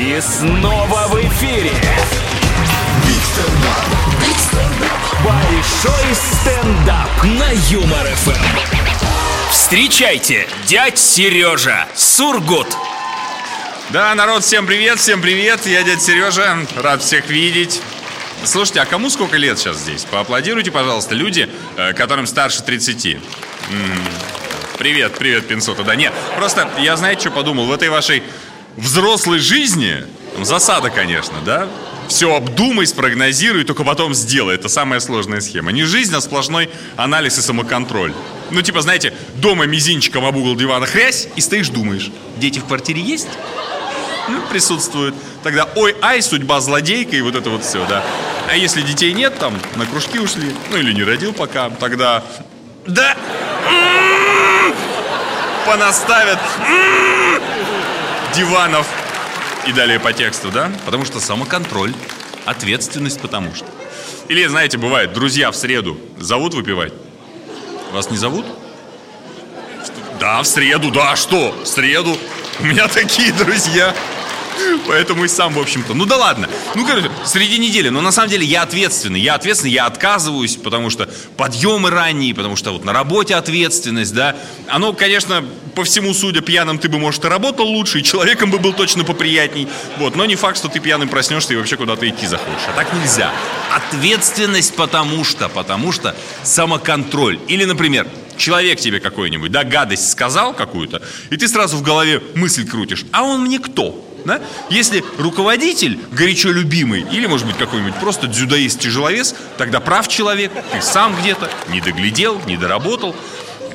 И снова в эфире. Большой стендап на Юмор ФМ. Встречайте, дядь Сережа Сургут. Да, народ, всем привет, всем привет. Я дядя Сережа, рад всех видеть. Слушайте, а кому сколько лет сейчас здесь? Поаплодируйте, пожалуйста, люди, э, которым старше 30. М, Привет, привет, Пинсота. Да нет, просто я, знаете, что подумал? В этой вашей взрослой жизни, там, засада, конечно, да? Все обдумай, спрогнозируй, только потом сделай. Это самая сложная схема. Не жизнь, а сплошной анализ и самоконтроль. Ну, типа, знаете, дома мизинчиком об угол дивана хрясь, и стоишь, думаешь, дети в квартире есть? Ну, присутствуют. Тогда ой, ай, судьба злодейка и вот это вот все, да. А если детей нет, там, на кружки ушли, ну или не родил пока, тогда... Да! М-м-м! Понаставят м-м-м! Диванов и далее по тексту, да? Потому что самоконтроль, ответственность потому что. Или, знаете, бывает, друзья в среду зовут выпивать. Вас не зовут? Да, в среду, да, что? В среду. У меня такие друзья. Поэтому и сам, в общем-то. Ну да ладно. Ну, короче, среди недели. Но на самом деле я ответственный. Я ответственный, я отказываюсь, потому что подъемы ранние, потому что вот на работе ответственность, да. Оно, конечно, по всему судя, пьяным ты бы, может, и работал лучше, и человеком бы был точно поприятней. Вот, но не факт, что ты пьяным проснешься и вообще куда-то идти захочешь. А так нельзя. Ответственность потому что, потому что самоконтроль. Или, например, человек тебе какой-нибудь, да, гадость сказал какую-то, и ты сразу в голове мысль крутишь, а он мне кто? Да? Если руководитель горячо любимый, или, может быть, какой-нибудь просто дзюдоист-тяжеловес, тогда прав человек, ты сам где-то не доглядел, не доработал.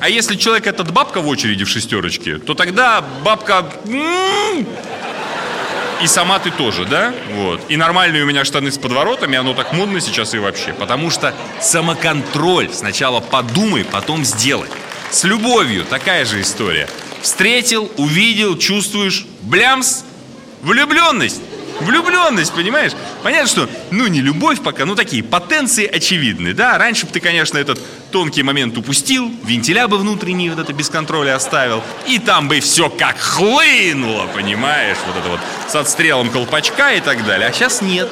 А если человек этот бабка в очереди в шестерочке, то тогда бабка... м-м, И сама ты тоже, да? Вот. И нормальные у меня штаны с подворотами, оно так модно сейчас и вообще. Потому что самоконтроль. Сначала подумай, потом сделай. С любовью такая же история. Встретил, увидел, чувствуешь, блямс, влюбленность. Влюбленность, понимаешь? Понятно, что, ну, не любовь пока, ну, такие потенции очевидны, да? Раньше бы ты, конечно, этот тонкий момент упустил, вентиля бы внутренний вот это без контроля оставил, и там бы все как хлынуло, понимаешь? Вот это вот с отстрелом колпачка и так далее. А сейчас нет.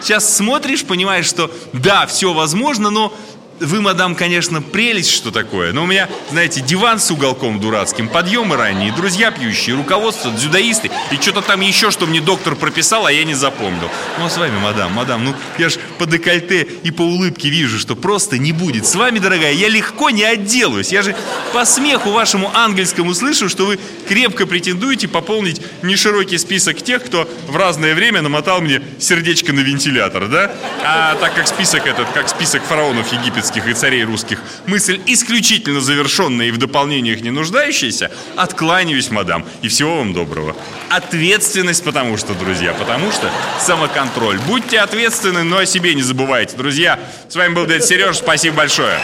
Сейчас смотришь, понимаешь, что да, все возможно, но вы, мадам, конечно, прелесть, что такое, но у меня, знаете, диван с уголком дурацким, подъемы ранние, друзья пьющие, руководство, дзюдоисты и что-то там еще, что мне доктор прописал, а я не запомнил. Ну, а с вами, мадам, мадам, ну, я ж по декольте и по улыбке вижу, что просто не будет. С вами, дорогая, я легко не отделаюсь. Я же по смеху вашему ангельскому слышу, что вы крепко претендуете пополнить неширокий список тех, кто в разное время намотал мне сердечко на вентилятор, да? А так как список этот, как список фараонов египетских и царей русских, мысль исключительно завершенная и в дополнениях не нуждающаяся, откланяюсь, мадам, и всего вам доброго. Ответственность, потому что, друзья, потому что самоконтроль. Будьте ответственны, но о себе не забывайте. Друзья, с вами был дядя Сереж, спасибо большое.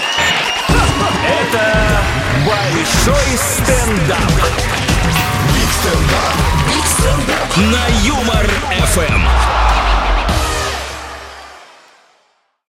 Это Большой стендап. На Юмор ФМ.